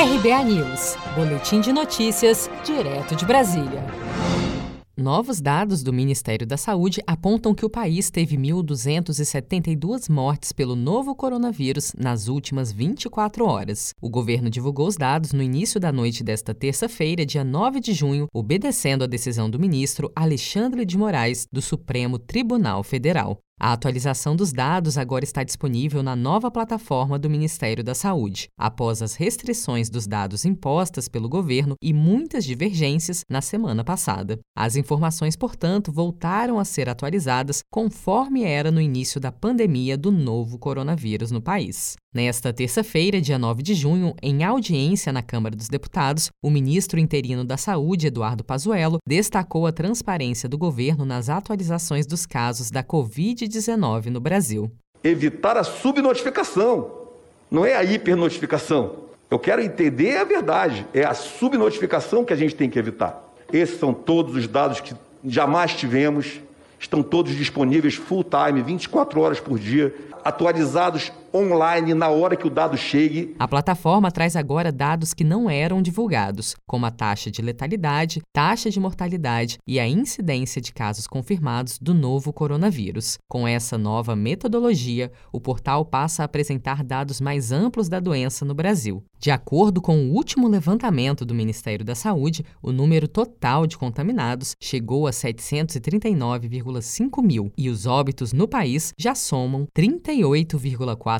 RBA News, Boletim de Notícias, direto de Brasília. Novos dados do Ministério da Saúde apontam que o país teve 1.272 mortes pelo novo coronavírus nas últimas 24 horas. O governo divulgou os dados no início da noite desta terça-feira, dia 9 de junho, obedecendo à decisão do ministro Alexandre de Moraes, do Supremo Tribunal Federal. A atualização dos dados agora está disponível na nova plataforma do Ministério da Saúde, após as restrições dos dados impostas pelo governo e muitas divergências na semana passada. As informações, portanto, voltaram a ser atualizadas conforme era no início da pandemia do novo coronavírus no país. Nesta terça-feira, dia 9 de junho, em audiência na Câmara dos Deputados, o ministro interino da Saúde, Eduardo Pazuello, destacou a transparência do governo nas atualizações dos casos da Covid-19 no Brasil. Evitar a subnotificação, não é a hipernotificação. Eu quero entender a verdade, é a subnotificação que a gente tem que evitar. Esses são todos os dados que jamais tivemos, estão todos disponíveis full time, 24 horas por dia, atualizados online na hora que o dado chegue. A plataforma traz agora dados que não eram divulgados, como a taxa de letalidade, taxa de mortalidade e a incidência de casos confirmados do novo coronavírus. Com essa nova metodologia, o portal passa a apresentar dados mais amplos da doença no Brasil. De acordo com o último levantamento do Ministério da Saúde, o número total de contaminados chegou a 739,5 mil e os óbitos no país já somam 38,4